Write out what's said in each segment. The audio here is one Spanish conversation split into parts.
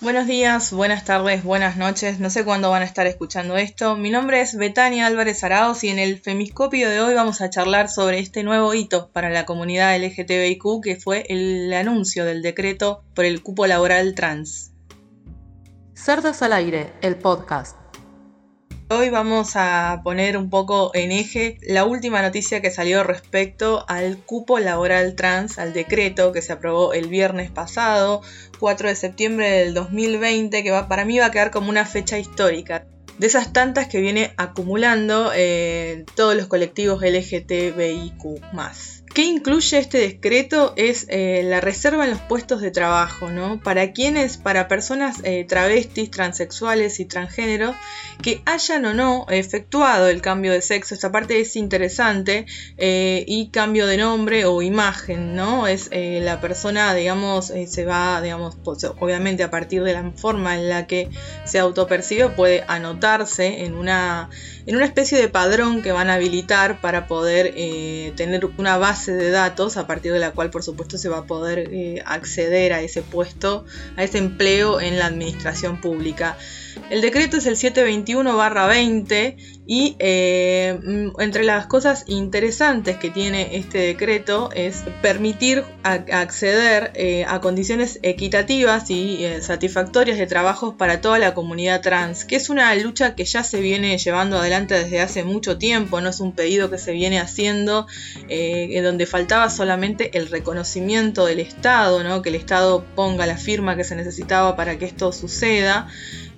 Buenos días, buenas tardes, buenas noches, no sé cuándo van a estar escuchando esto. Mi nombre es Betania Álvarez Araos y en el Femiscopio de hoy vamos a charlar sobre este nuevo hito para la comunidad LGTBIQ que fue el anuncio del decreto por el cupo laboral trans. Cerdas al aire, el podcast. Hoy vamos a poner un poco en eje la última noticia que salió respecto al cupo laboral trans, al decreto que se aprobó el viernes pasado, 4 de septiembre del 2020, que va, para mí va a quedar como una fecha histórica. De esas tantas que viene acumulando eh, todos los colectivos LGTBIQ. ¿Qué incluye este decreto? Es eh, la reserva en los puestos de trabajo, ¿no? Para quienes, para personas eh, travestis, transexuales y transgénero que hayan o no efectuado el cambio de sexo. Esta parte es interesante eh, y cambio de nombre o imagen, ¿no? Es la persona, digamos, se va, digamos, pues, obviamente a partir de la forma en la que se autopercibe puede anotarse en una en una especie de padrón que van a habilitar para poder tener una base de datos a partir de la cual por supuesto se va a poder eh, acceder a ese puesto, a ese empleo en la administración pública. El decreto es el 721-20 y eh, mm, entre las cosas interesantes que tiene este decreto es permitir acceder eh, a condiciones equitativas y eh, satisfactorias de trabajos para toda la comunidad trans, que es una lucha que ya se viene llevando adelante desde hace mucho tiempo, no es un pedido que se viene haciendo, en donde faltaba solamente el reconocimiento del Estado, que el Estado ponga la firma que se necesitaba para que esto suceda.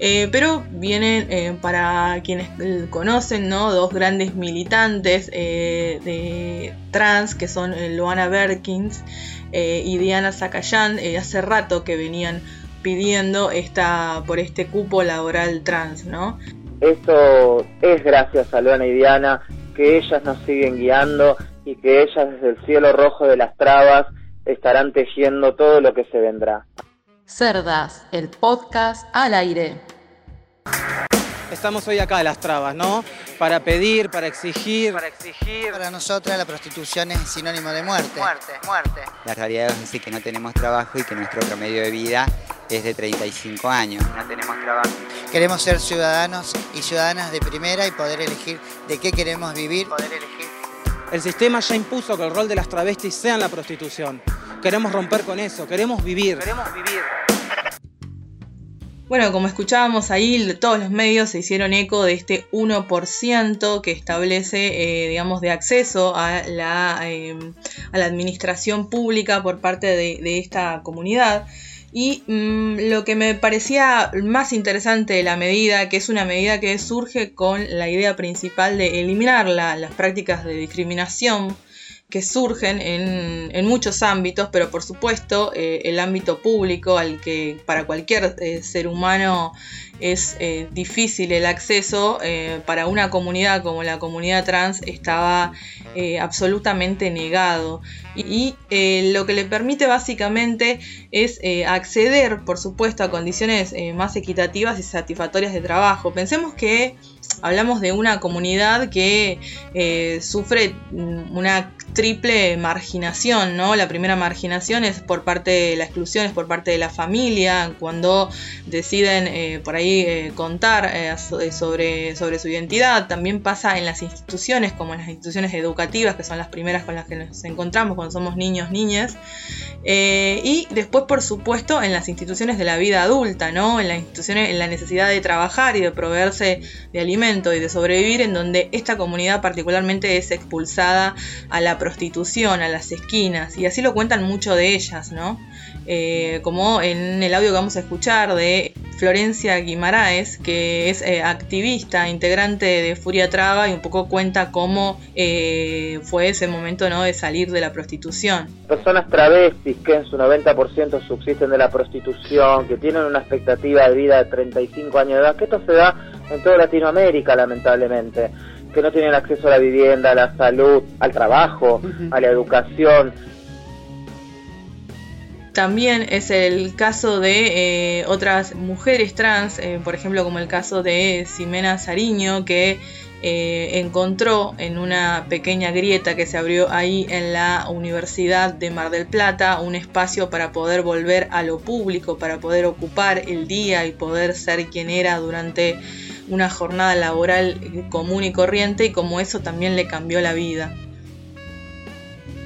Eh, pero vienen eh, para quienes conocen, ¿no? Dos grandes militantes eh, de trans que son Luana Berkins y Diana Zacayán, hace rato que venían pidiendo esta, por este cupo laboral trans, ¿no? Esto es gracias a Luana y Diana que ellas nos siguen guiando y que ellas desde el cielo rojo de las trabas estarán tejiendo todo lo que se vendrá. Cerdas, el podcast al aire. Estamos hoy acá a las trabas, ¿no? Para pedir, para exigir. Para exigir. Para nosotras la prostitución es sinónimo de muerte. Muerte, muerte. La realidad es así que no tenemos trabajo y que nuestro promedio de vida es de 35 años. No tenemos trabajo. Queremos ser ciudadanos y ciudadanas de primera y poder elegir de qué queremos vivir. Poder elegir. El sistema ya impuso que el rol de las travestis sea en la prostitución. Queremos romper con eso, queremos vivir. Queremos vivir. Bueno, como escuchábamos ahí, todos los medios se hicieron eco de este 1% que establece, eh, digamos, de acceso a la, em, a la, administración pública por parte de, esta comunidad. Y mm, lo que me parecía más interesante de la medida, que es una medida que surge con la idea principal de eliminar las prácticas de discriminación que surgen en, muchos ámbitos, pero por supuesto eh, el ámbito público al que para cualquier eh, ser humano es eh, difícil el acceso, para una comunidad como la comunidad trans estaba absolutamente negado. Y, lo que le permite básicamente es acceder, por supuesto, a condiciones más equitativas y satisfactorias de trabajo. Pensemos que hablamos de una comunidad que sufre una triple marginación, ¿no? La primera marginación es por parte de la exclusión, es por parte de la familia, cuando deciden eh, por ahí eh, contar eh, sobre, sobre su identidad. También pasa en las instituciones, como en las instituciones educativas, que son las primeras con las que nos encontramos cuando somos niños, niñas. y después, por supuesto, en las instituciones de la vida adulta, ¿no? En las instituciones, en la necesidad de trabajar y de proveerse de y de sobrevivir, en donde esta comunidad particularmente es expulsada a la prostitución, a las esquinas, y así lo cuentan mucho de ellas, ¿no? Eh, como en el audio que vamos a escuchar de Florencia Guimaraes, que es eh, activista, integrante de Furia Traba, y un poco cuenta cómo eh, fue ese momento ¿no? de salir de la prostitución. Personas travestis que en su 90% subsisten de la prostitución, que tienen una expectativa de vida de 35 años de edad, que esto se da en toda Latinoamérica, lamentablemente que no tienen acceso a la vivienda, a la salud, al trabajo, a la educación. También es el caso de eh, otras mujeres trans, eh, por ejemplo como el caso de Ximena Sariño, que eh, encontró en una pequeña grieta que se abrió ahí en la Universidad de Mar del Plata un espacio para poder volver a lo público, para poder ocupar el día y poder ser quien era durante una jornada laboral común y corriente y como eso también le cambió la vida.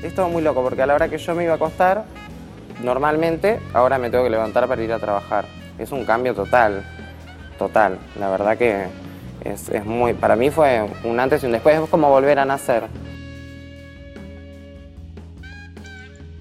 Es todo muy loco porque a la hora que yo me iba a acostar, normalmente ahora me tengo que levantar para ir a trabajar. Es un cambio total, total. La verdad que es, es muy, para mí fue un antes y un después, es como volver a nacer.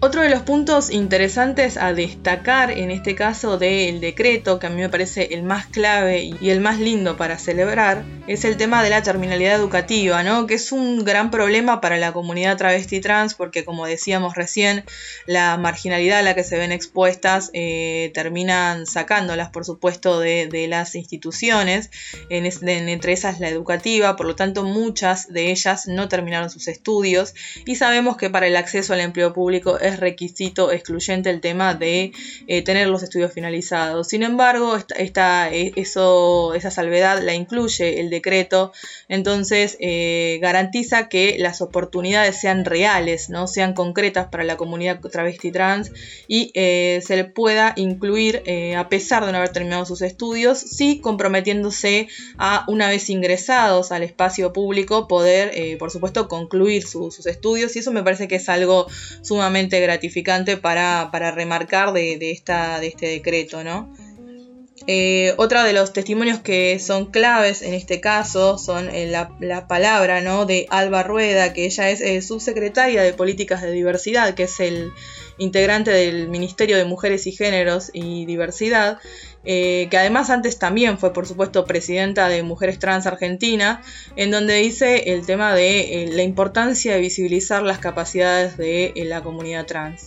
Otro de los puntos interesantes a destacar en este caso del decreto, que a mí me parece el más clave y el más lindo para celebrar, es el tema de la terminalidad educativa, ¿no? que es un gran problema para la comunidad travesti trans, porque como decíamos recién, la marginalidad a la que se ven expuestas eh, terminan sacándolas, por supuesto, de, las instituciones, en entre esas la educativa, por lo tanto muchas de ellas no terminaron sus estudios y sabemos que para el acceso al empleo público es requisito excluyente el tema de eh, tener los estudios finalizados. Sin embargo, eh, eso, esa salvedad la incluye el decreto, entonces eh, garantiza que las oportunidades sean reales, ¿no? sean concretas para la comunidad travesti trans y se le pueda incluir a pesar de no haber terminado sus estudios, sí comprometiéndose a una vez ingresados al espacio público poder, por supuesto, concluir sus estudios y eso me parece que es algo sumamente gratificante para, remarcar de, de este decreto, ¿no? Eh, otro de los testimonios que son claves en este caso son eh, la, palabra ¿no? de Alba Rueda, que ella es eh, subsecretaria de Políticas de Diversidad, que es el integrante del Ministerio de Mujeres y Géneros y Diversidad, que además antes también fue, por supuesto, presidenta de Mujeres Trans Argentina, en donde dice el tema de la importancia de visibilizar las capacidades de la comunidad trans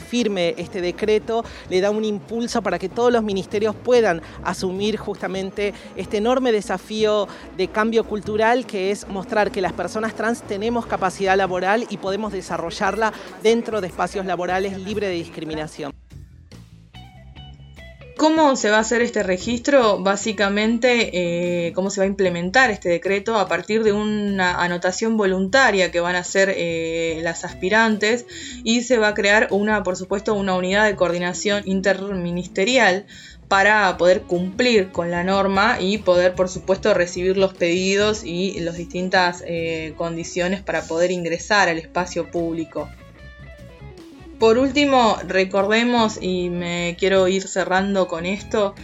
firme este decreto le da un impulso para que todos los ministerios puedan asumir justamente este enorme desafío de cambio cultural que es mostrar que las personas trans tenemos capacidad laboral y podemos desarrollarla dentro de espacios laborales libres de discriminación. ¿Cómo se va a hacer este registro? Básicamente, eh, cómo se va a implementar este decreto a partir de una anotación voluntaria que van a hacer eh, las aspirantes y se va a crear una, por supuesto, una unidad de coordinación interministerial para poder cumplir con la norma y poder, por supuesto, recibir los pedidos y las distintas eh, condiciones para poder ingresar al espacio público. Por último, recordemos, y me quiero ir cerrando con esto,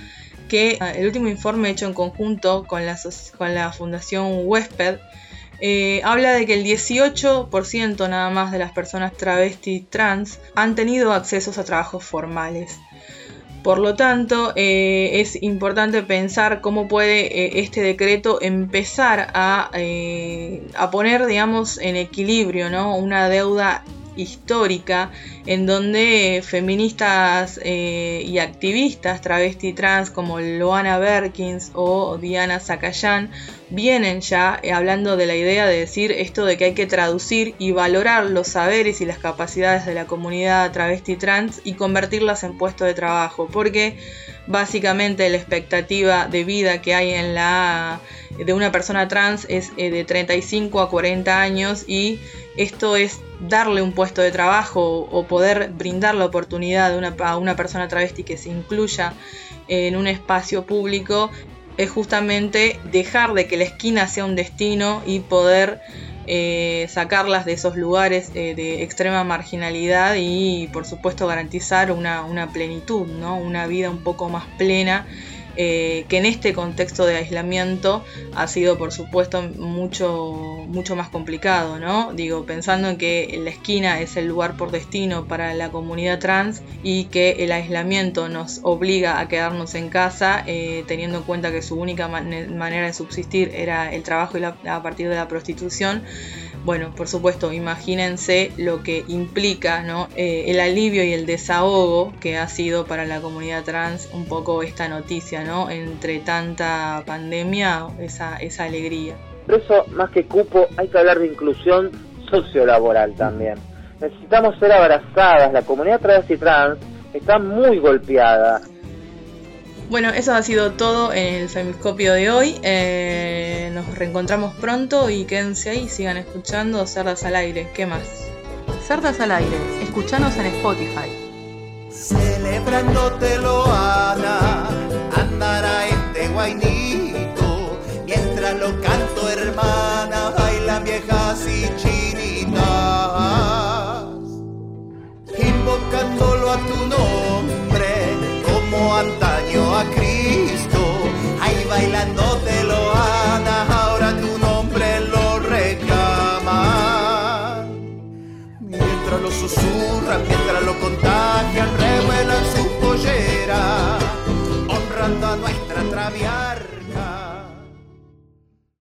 que ah, el último informe hecho en conjunto con la, con la Fundación Huésped eh, habla de que el 18% nada más de las personas travesti trans han tenido accesos a trabajos formales. Por lo tanto, eh, es importante pensar cómo puede eh, este decreto empezar a, a, poner, digamos, en equilibrio ¿no? una deuda histórica en donde feministas eh, y activistas travesti trans como Loana Berkins o Diana Zacayán vienen ya eh, hablando de la idea de decir esto de que hay que traducir y valorar los saberes y las capacidades de la comunidad travesti trans y convertirlas en puestos de trabajo porque básicamente la expectativa de vida que hay en la de una persona trans es eh, de 35 a 40 años y esto es darle un puesto de trabajo o poder brindar la oportunidad a una persona travesti que se incluya en un espacio público es justamente dejar de que la esquina sea un destino y poder eh, sacarlas de esos lugares eh, de extrema marginalidad y por supuesto garantizar una, una plenitud, ¿no? una vida un poco más plena eh, que en este contexto de aislamiento ha sido por supuesto mucho, mucho más complicado, ¿no? Digo, pensando en que la esquina es el lugar por destino para la comunidad trans y que el aislamiento nos obliga a quedarnos en casa, eh, teniendo en cuenta que su única manera de subsistir era el trabajo y a partir de la prostitución, bueno, por supuesto, imagínense lo que implica ¿no? Eh, el alivio y el desahogo que ha sido para la comunidad trans un poco esta noticia, ¿no? Entre tanta pandemia, esa, esa alegría. Por eso, más que cupo, hay que hablar de inclusión sociolaboral también. necesitamos ser abrazadas, la comunidad travesti trans está muy golpeada. Bueno, eso ha sido todo en el Femiscopio de hoy. Eh, nos reencontramos pronto y quédense ahí, sigan escuchando Cerdas al Aire. ¿Qué más? Cerdas al Aire, escuchanos en Spotify. Celebrándotelo, Ana, andará este guainito, mientras lo contagian, revuelan su pollera, honrando a nuestra traviata.